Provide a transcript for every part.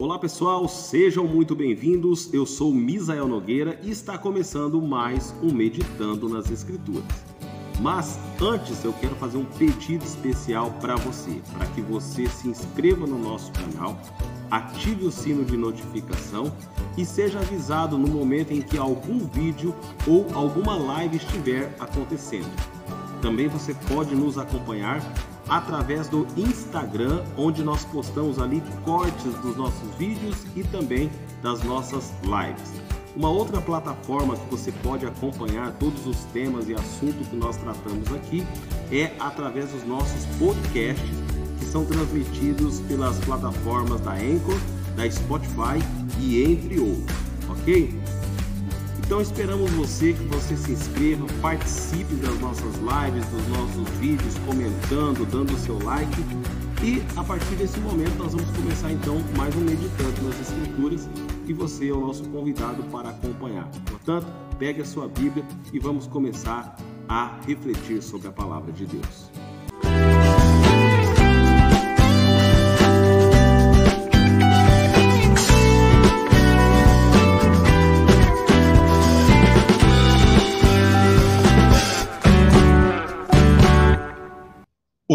Olá pessoal, sejam muito bem-vindos. Eu sou Misael Nogueira e está começando mais um Meditando nas Escrituras. Mas antes eu quero fazer um pedido especial para você, para que você se inscreva no nosso canal, ative o sino de notificação e seja avisado no momento em que algum vídeo ou alguma live estiver acontecendo. Também você pode nos acompanhar através do Instagram, onde nós postamos ali cortes dos nossos vídeos e também das nossas lives. Uma outra plataforma que você pode acompanhar todos os temas e assuntos que nós tratamos aqui é através dos nossos podcasts, que são transmitidos pelas plataformas da Anchor, da Spotify e entre outros, ok? Então esperamos você que você se inscreva, participe das nossas lives, dos nossos vídeos, comentando, dando o seu like. E a partir desse momento nós vamos começar então mais um Meditando nas Escrituras e você é o nosso convidado para acompanhar. Portanto, pegue a sua Bíblia e vamos começar a refletir sobre a palavra de Deus.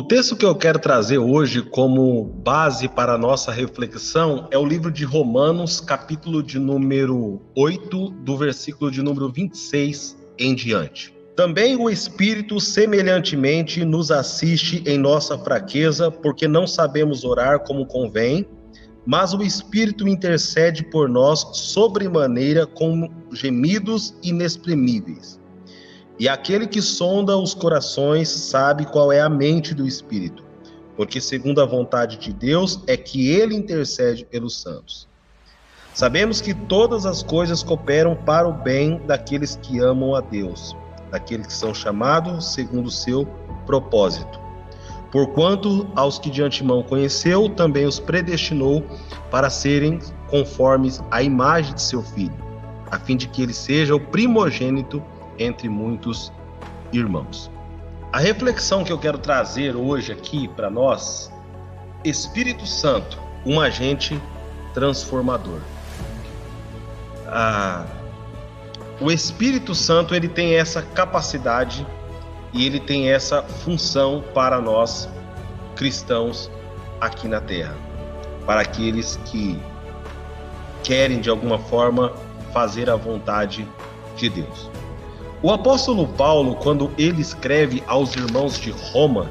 Texto que eu quero trazer hoje como base para a nossa reflexão é o livro de Romanos, capítulo de número 8, do versículo de número 26 em diante. Também o Espírito semelhantemente nos assiste em nossa fraqueza, porque não sabemos orar como convém, mas o Espírito intercede por nós sobremaneira com gemidos inexprimíveis. E aquele que sonda os corações sabe qual é a mente do Espírito, porque segundo a vontade de Deus é que ele intercede pelos santos. Sabemos que todas as coisas cooperam para o bem daqueles que amam a Deus, daqueles que são chamados segundo o seu propósito. Porquanto aos que de antemão conheceu, também os predestinou para serem conformes à imagem de seu filho, a fim de que ele seja o primogênito entre muitos irmãos. A reflexão que eu quero trazer hoje aqui para nós, Espírito Santo, um agente transformador. Ah, o Espírito Santo ele tem essa capacidade e ele tem essa função para nós cristãos aqui na Terra, para aqueles que querem de alguma forma fazer a vontade de Deus. O apóstolo Paulo, quando ele escreve aos irmãos de Roma,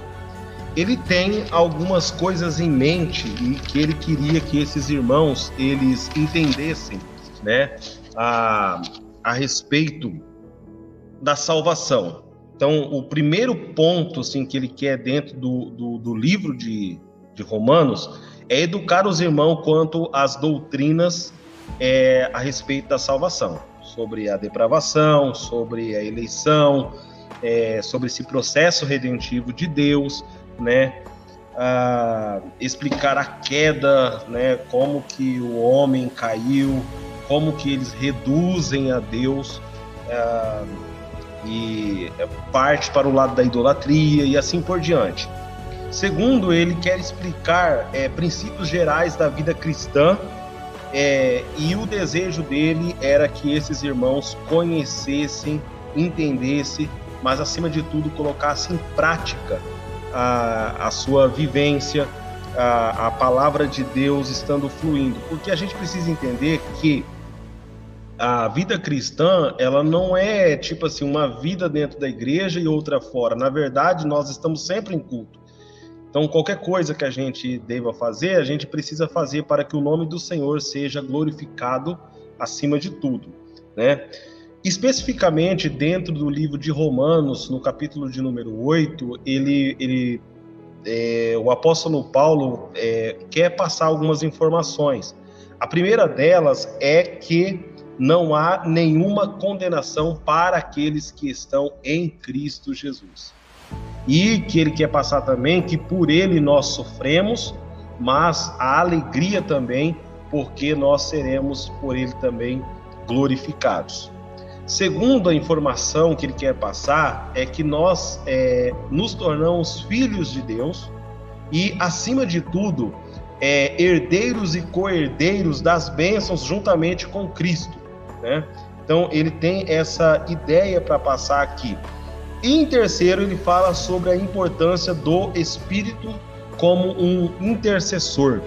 ele tem algumas coisas em mente e que ele queria que esses irmãos eles entendessem, né, a, a respeito da salvação. Então, o primeiro ponto assim, que ele quer dentro do, do, do livro de, de Romanos é educar os irmãos quanto às doutrinas é, a respeito da salvação sobre a depravação, sobre a eleição, é, sobre esse processo redentivo de Deus, né? Ah, explicar a queda, né? Como que o homem caiu, como que eles reduzem a Deus ah, e parte para o lado da idolatria e assim por diante. Segundo, ele quer explicar é, princípios gerais da vida cristã é, e o desejo dele era que esses irmãos conhecessem, entendessem, mas acima de tudo colocassem em prática a, a sua vivência, a, a palavra de Deus estando fluindo. Porque a gente precisa entender que a vida cristã, ela não é tipo assim, uma vida dentro da igreja e outra fora. Na verdade, nós estamos sempre em culto. Então, qualquer coisa que a gente deva fazer, a gente precisa fazer para que o nome do Senhor seja glorificado acima de tudo, né? Especificamente dentro do livro de Romanos, no capítulo de número 8, ele, ele é, o apóstolo Paulo é, quer passar algumas informações. A primeira delas é que não há nenhuma condenação para aqueles que estão em Cristo Jesus. E que ele quer passar também que por ele nós sofremos, mas a alegria também, porque nós seremos por ele também glorificados. Segundo a informação que ele quer passar, é que nós é, nos tornamos filhos de Deus e, acima de tudo, é, herdeiros e co-herdeiros das bênçãos juntamente com Cristo. Né? Então ele tem essa ideia para passar aqui. E em terceiro, ele fala sobre a importância do Espírito como um intercessor,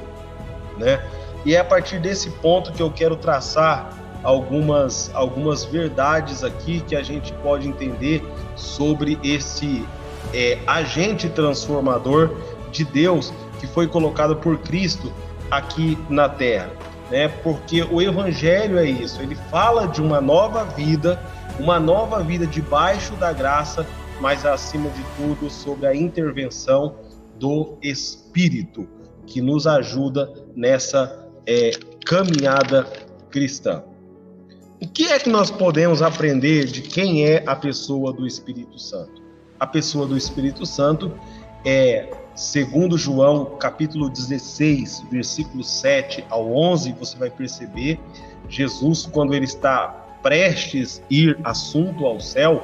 né? E é a partir desse ponto que eu quero traçar algumas, algumas verdades aqui que a gente pode entender sobre esse é, agente transformador de Deus que foi colocado por Cristo aqui na Terra, né? Porque o Evangelho é isso, ele fala de uma nova vida uma nova vida debaixo da graça, mas acima de tudo sobre a intervenção do Espírito que nos ajuda nessa é, caminhada cristã. O que é que nós podemos aprender de quem é a pessoa do Espírito Santo? A pessoa do Espírito Santo é, segundo João, capítulo 16, versículo 7 ao 11, você vai perceber Jesus quando ele está prestes ir assunto ao céu,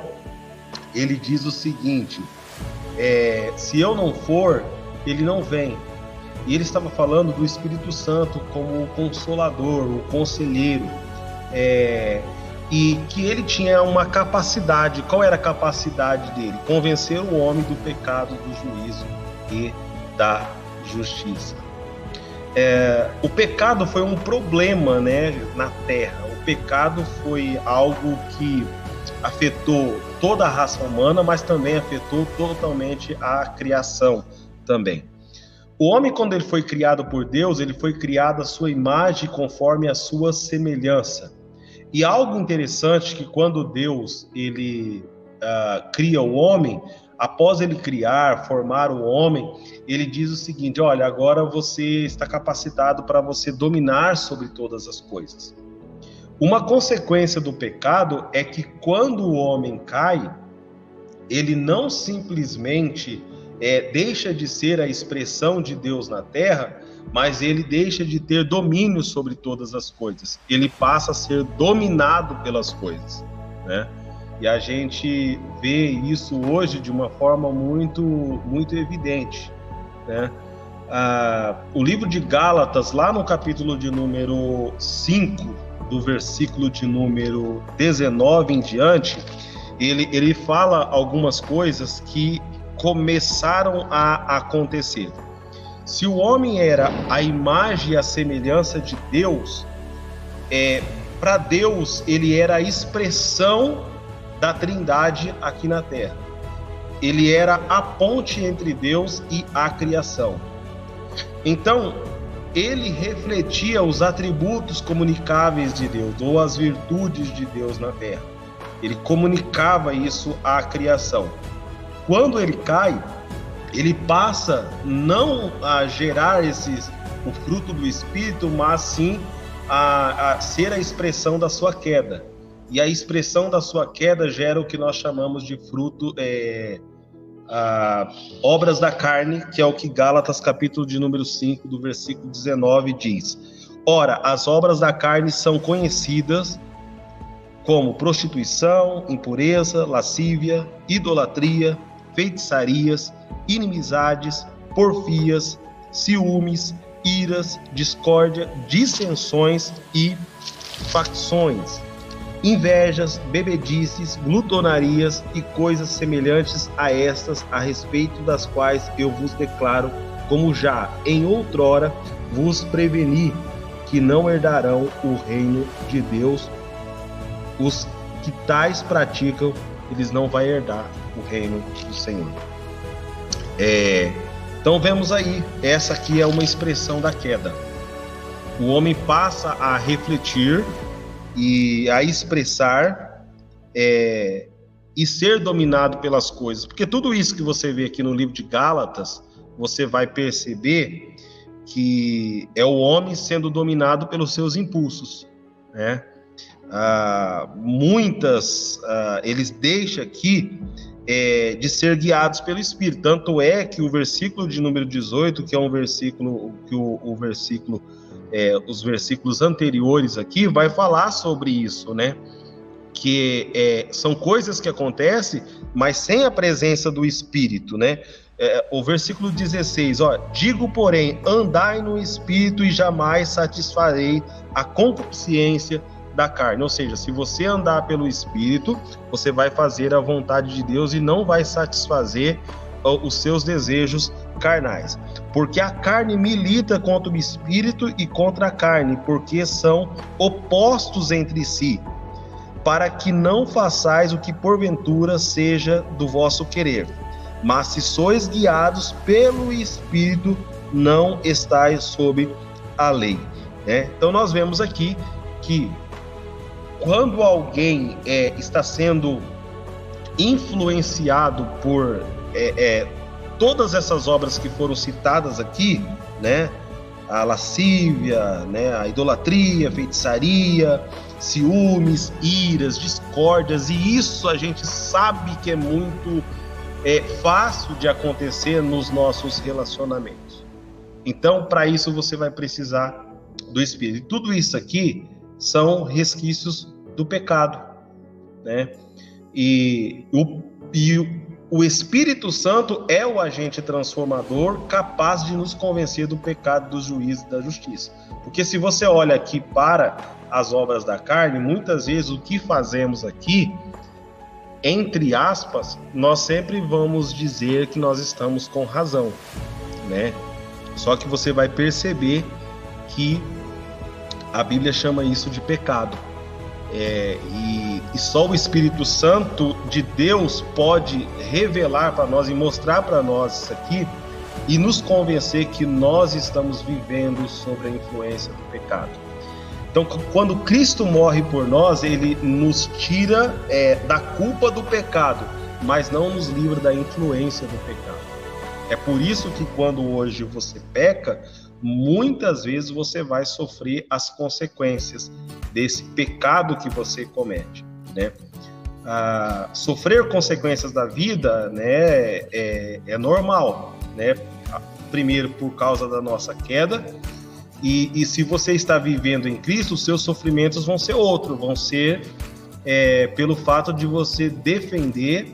ele diz o seguinte: é, se eu não for, ele não vem. E ele estava falando do Espírito Santo como o consolador, o conselheiro, é, e que ele tinha uma capacidade. Qual era a capacidade dele? Convencer o homem do pecado, do juízo e da justiça. É, o pecado foi um problema, né, na Terra pecado foi algo que afetou toda a raça humana, mas também afetou totalmente a criação também. O homem, quando ele foi criado por Deus, ele foi criado à sua imagem conforme a sua semelhança. E algo interessante que quando Deus ele uh, cria o homem, após ele criar, formar o homem, ele diz o seguinte: olha, agora você está capacitado para você dominar sobre todas as coisas. Uma consequência do pecado é que quando o homem cai, ele não simplesmente é, deixa de ser a expressão de Deus na terra, mas ele deixa de ter domínio sobre todas as coisas. Ele passa a ser dominado pelas coisas, né? E a gente vê isso hoje de uma forma muito, muito evidente, né? Ah, o livro de Gálatas, lá no capítulo de número 5, do versículo de número 19 em diante, ele, ele fala algumas coisas que começaram a acontecer. Se o homem era a imagem e a semelhança de Deus, é, para Deus ele era a expressão da Trindade aqui na Terra. Ele era a ponte entre Deus e a criação. Então, ele refletia os atributos comunicáveis de Deus, ou as virtudes de Deus na terra. Ele comunicava isso à criação. Quando ele cai, ele passa não a gerar esses, o fruto do Espírito, mas sim a, a ser a expressão da sua queda. E a expressão da sua queda gera o que nós chamamos de fruto é, ah, obras da carne, que é o que Gálatas, capítulo de número 5, do versículo 19, diz. Ora, as obras da carne são conhecidas como prostituição, impureza, lascívia, idolatria, feitiçarias, inimizades, porfias, ciúmes, iras, discórdia, dissensões e facções invejas, bebedices, glutonarias e coisas semelhantes a estas, a respeito das quais eu vos declaro, como já em outrora vos preveni, que não herdarão o reino de Deus. Os que tais praticam, eles não vão herdar o reino do Senhor. É, então vemos aí, essa aqui é uma expressão da queda. O homem passa a refletir e a expressar é, e ser dominado pelas coisas. Porque tudo isso que você vê aqui no livro de Gálatas, você vai perceber que é o homem sendo dominado pelos seus impulsos, né? Ah, muitas ah, eles deixam aqui é, de ser guiados pelo Espírito. Tanto é que o versículo de número 18, que é um versículo que o, o versículo é, os versículos anteriores aqui, vai falar sobre isso, né? que é, são coisas que acontecem, mas sem a presença do Espírito, né? É, o versículo 16, ó, digo, porém, andai no Espírito e jamais satisfarei a concupiscência da carne. Ou seja, se você andar pelo Espírito, você vai fazer a vontade de Deus e não vai satisfazer os seus desejos carnais. Porque a carne milita contra o Espírito e contra a carne, porque são opostos entre si para que não façais o que porventura seja do vosso querer. Mas se sois guiados pelo Espírito, não estáis sob a lei. Né? Então nós vemos aqui que quando alguém é, está sendo influenciado por é, é, todas essas obras que foram citadas aqui, né? A lascívia, né? A idolatria, feitiçaria, ciúmes, iras, discórdias, e isso a gente sabe que é muito é, fácil de acontecer nos nossos relacionamentos. Então, para isso, você vai precisar do Espírito. E tudo isso aqui são resquícios do pecado, né? E o, e o Espírito Santo é o agente transformador capaz de nos convencer do pecado, do juízo e da justiça. Porque se você olha aqui para as obras da carne, muitas vezes o que fazemos aqui, entre aspas, nós sempre vamos dizer que nós estamos com razão, né? Só que você vai perceber que a Bíblia chama isso de pecado. É, e, e, só o Espírito Santo de Deus pode revelar para nós e mostrar para nós isso aqui e nos convencer que nós estamos vivendo sobre a influência do pecado. Então, quando Cristo morre por nós, ele nos tira é, da culpa do pecado, mas não nos livra da influência do pecado. É por isso que quando hoje você peca, muitas vezes você vai sofrer as consequências desse pecado que você comete, né? Ah, sofrer consequências da vida, né, é, é normal, né? Primeiro por causa da nossa queda e, e, se você está vivendo em Cristo, os seus sofrimentos vão ser outros, vão ser é, pelo fato de você defender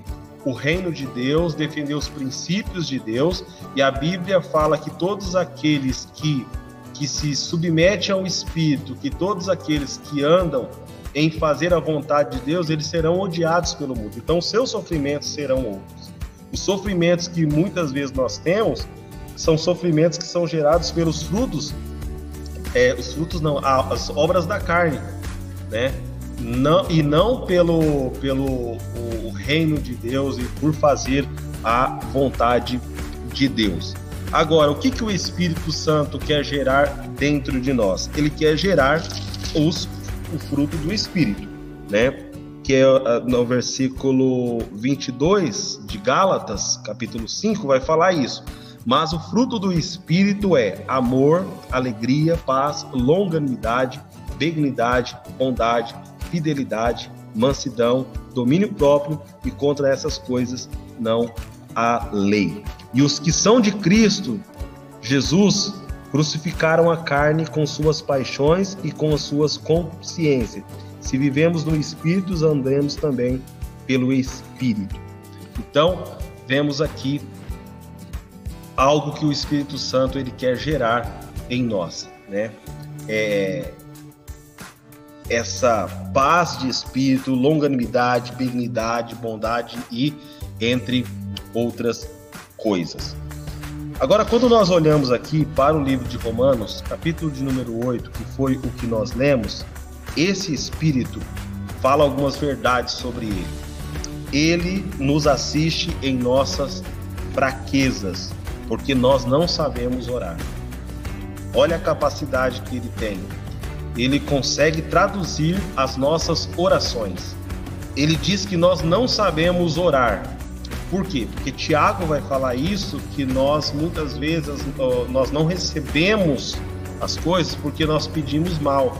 o reino de Deus, defender os princípios de Deus. E a Bíblia fala que todos aqueles que, que se submetem ao Espírito, que todos aqueles que andam em fazer a vontade de Deus, eles serão odiados pelo mundo. Então, seus sofrimentos serão outros. Os sofrimentos que muitas vezes nós temos são sofrimentos que são gerados pelos frutos é, os frutos não, as obras da carne, né? Não, e não pelo, pelo o reino de Deus e por fazer a vontade de Deus. Agora, o que, que o Espírito Santo quer gerar dentro de nós? Ele quer gerar os, o fruto do Espírito, né? Que é ah, no versículo 22 de Gálatas, capítulo 5, vai falar isso mas o fruto do Espírito é amor, alegria, paz, longanimidade, benignidade, bondade, fidelidade, mansidão, domínio próprio, e contra essas coisas não há lei. E os que são de Cristo, Jesus, crucificaram a carne com suas paixões e com as suas consciências. Se vivemos no Espírito, andemos também pelo Espírito. Então, vemos aqui algo que o Espírito Santo ele quer gerar em nós, né? É, essa paz de espírito, longanimidade, benignidade, bondade e entre outras coisas. Agora, quando nós olhamos aqui para o livro de Romanos, capítulo de número 8, que foi o que nós lemos, esse espírito fala algumas verdades sobre ele. Ele nos assiste em nossas fraquezas porque nós não sabemos orar. Olha a capacidade que ele tem. Ele consegue traduzir as nossas orações. Ele diz que nós não sabemos orar. Por quê? Porque Tiago vai falar isso que nós muitas vezes nós não recebemos as coisas porque nós pedimos mal.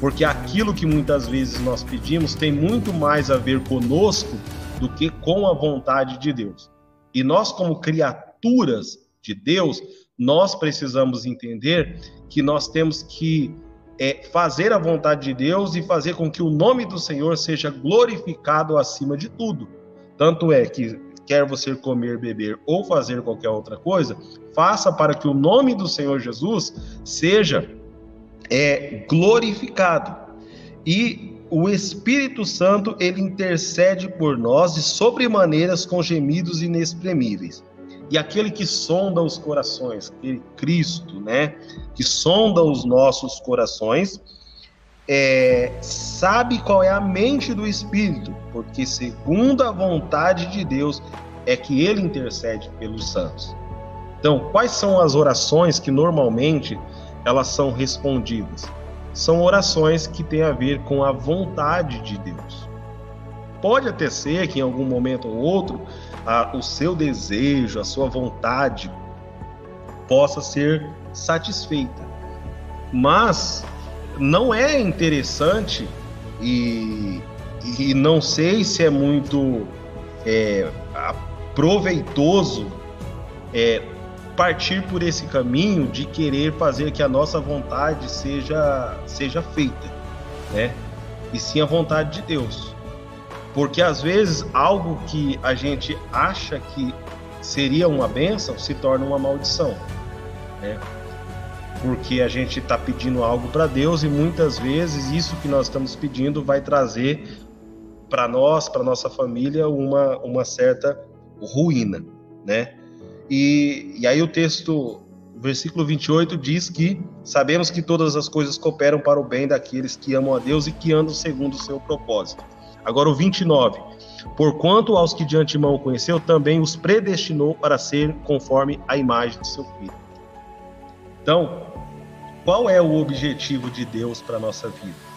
Porque aquilo que muitas vezes nós pedimos tem muito mais a ver conosco do que com a vontade de Deus. E nós como criaturas de Deus, nós precisamos entender que nós temos que é, fazer a vontade de Deus e fazer com que o nome do Senhor seja glorificado acima de tudo. Tanto é que quer você comer, beber ou fazer qualquer outra coisa, faça para que o nome do Senhor Jesus seja é, glorificado. E o Espírito Santo ele intercede por nós de sobremaneiras com gemidos inexprimíveis. E aquele que sonda os corações, aquele Cristo, né, que sonda os nossos corações, é, sabe qual é a mente do Espírito, porque segundo a vontade de Deus é que ele intercede pelos santos. Então, quais são as orações que normalmente elas são respondidas? São orações que têm a ver com a vontade de Deus. Pode até ser que em algum momento ou outro a, o seu desejo, a sua vontade possa ser satisfeita. Mas não é interessante e, e não sei se é muito é, proveitoso é, partir por esse caminho de querer fazer que a nossa vontade seja, seja feita, né? E sim a vontade de Deus. Porque às vezes algo que a gente acha que seria uma bênção se torna uma maldição, né? Porque a gente está pedindo algo para Deus e muitas vezes isso que nós estamos pedindo vai trazer para nós, para nossa família, uma, uma certa ruína, né? E, e aí o texto, versículo 28 diz que sabemos que todas as coisas cooperam para o bem daqueles que amam a Deus e que andam segundo o seu propósito. Agora o 29. Porquanto aos que de antemão conheceu, também os predestinou para ser conforme a imagem de seu filho. Então, qual é o objetivo de Deus para a nossa vida?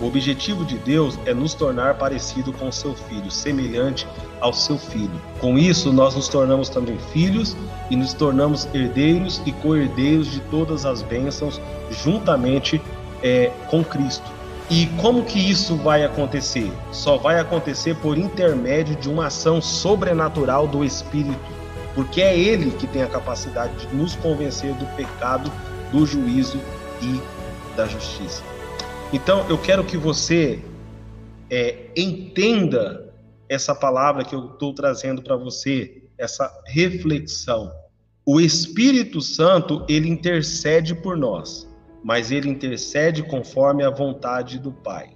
O objetivo de Deus é nos tornar parecido com seu filho, semelhante ao seu filho. Com isso, nós nos tornamos também filhos e nos tornamos herdeiros e co-herdeiros de todas as bênçãos, juntamente é, com Cristo. E como que isso vai acontecer? Só vai acontecer por intermédio de uma ação sobrenatural do Espírito, porque é Ele que tem a capacidade de nos convencer do pecado, do juízo e da justiça. Então, eu quero que você é, entenda essa palavra que eu estou trazendo para você, essa reflexão. O Espírito Santo, ele intercede por nós, mas ele intercede conforme a vontade do Pai.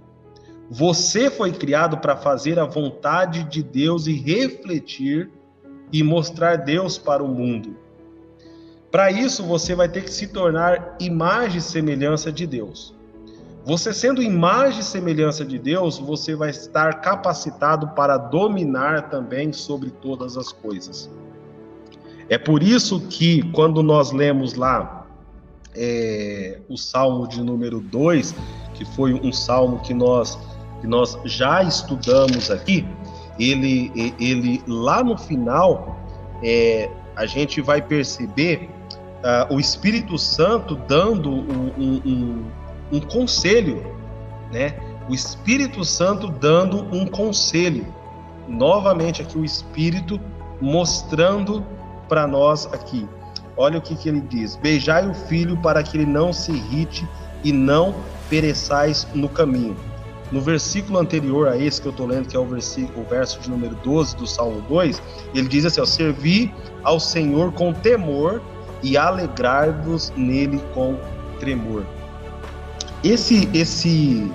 Você foi criado para fazer a vontade de Deus e refletir e mostrar Deus para o mundo. Para isso, você vai ter que se tornar imagem e semelhança de Deus. Você sendo imagem e semelhança de Deus, você vai estar capacitado para dominar também sobre todas as coisas. É por isso que, quando nós lemos lá é, o Salmo de número 2, que foi um salmo que nós, que nós já estudamos aqui, ele, ele lá no final, é, a gente vai perceber uh, o Espírito Santo dando um, um, um um conselho, né? O Espírito Santo dando um conselho. Novamente aqui o Espírito mostrando para nós aqui. Olha o que, que ele diz: Beijai o filho para que ele não se irrite e não pereçais no caminho. No versículo anterior a esse que eu estou lendo, que é o, versículo, o verso de número 12 do Salmo 2, ele diz assim: ó, Servi ao Senhor com temor e alegrar-vos nele com tremor. Esse, esse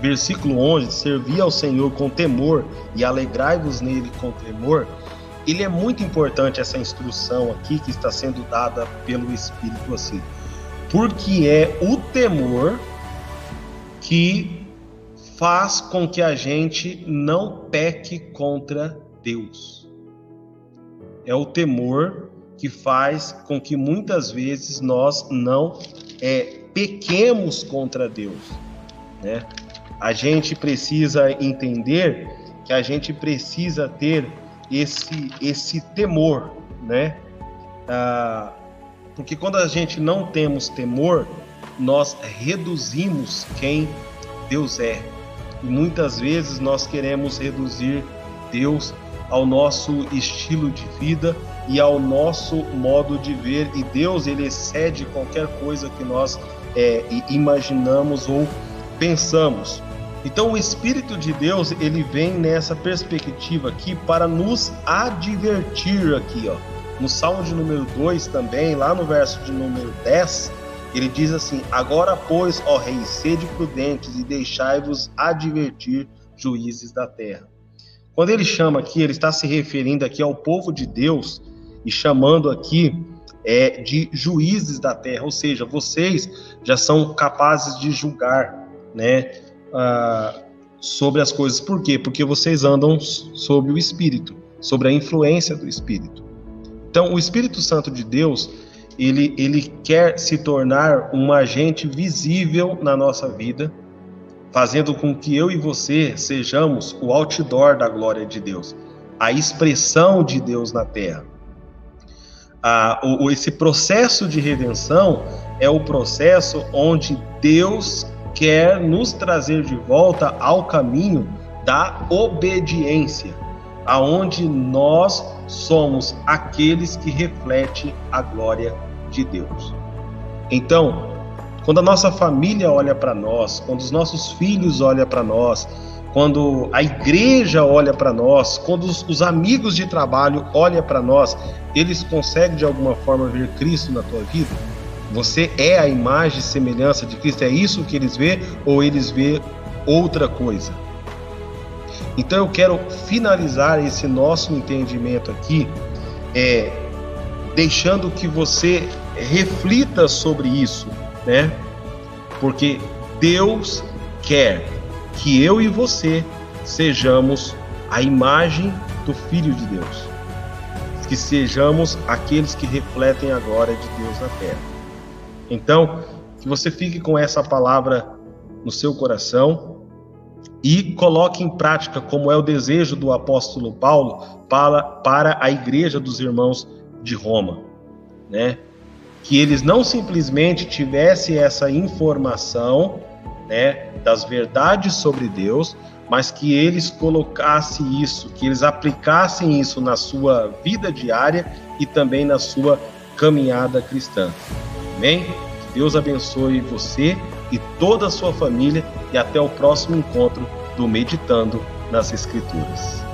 versículo 11, servir ao Senhor com temor e alegrai-vos nele com temor, ele é muito importante essa instrução aqui que está sendo dada pelo Espírito assim. Porque é o temor que faz com que a gente não peque contra Deus. É o temor que faz com que muitas vezes nós não é, pequemos contra Deus, né? A gente precisa entender que a gente precisa ter esse esse temor, né? Ah, porque quando a gente não temos temor, nós reduzimos quem Deus é. E muitas vezes nós queremos reduzir Deus ao nosso estilo de vida e ao nosso modo de ver e Deus ele excede qualquer coisa que nós é, imaginamos ou pensamos. Então o Espírito de Deus, ele vem nessa perspectiva aqui para nos advertir aqui, ó. No Salmo de número 2 também, lá no verso de número 10, ele diz assim: Agora, pois, ó reis, sede prudentes e deixai-vos advertir, juízes da terra. Quando ele chama aqui, ele está se referindo aqui ao povo de Deus e chamando aqui é, de juízes da terra, ou seja, vocês já são capazes de julgar, né? Ah, sobre as coisas. Por quê? Porque vocês andam sob o Espírito, sobre a influência do Espírito. Então, o Espírito Santo de Deus, ele, ele quer se tornar um agente visível na nossa vida, fazendo com que eu e você sejamos o outdoor da glória de Deus, a expressão de Deus na terra. Ah, o, esse processo de redenção é o processo onde Deus quer nos trazer de volta ao caminho da obediência, aonde nós somos aqueles que refletem a glória de Deus. Então, quando a nossa família olha para nós, quando os nossos filhos olham para nós, quando a igreja olha para nós, quando os, os, amigos de trabalho olham para nós, eles conseguem de alguma forma ver Cristo na tua vida? Você é a imagem e semelhança de Cristo? É isso que eles vê ou eles vê outra coisa? Então eu quero finalizar esse nosso entendimento aqui, é, deixando que você reflita sobre isso, né? Porque Deus quer que eu e você sejamos a imagem do Filho de Deus, que sejamos aqueles que refletem a glória de Deus na terra. Então, que você fique com essa palavra no seu coração e coloque em prática como é o desejo do apóstolo Paulo para, para a igreja dos irmãos de Roma, né? Que eles não simplesmente tivessem essa informação, né, das verdades sobre Deus, mas que eles colocassem isso, que eles aplicassem isso na sua vida diária e também na sua caminhada cristã. Amém? Que Deus abençoe você e toda a sua família e até o próximo encontro do Meditando nas Escrituras.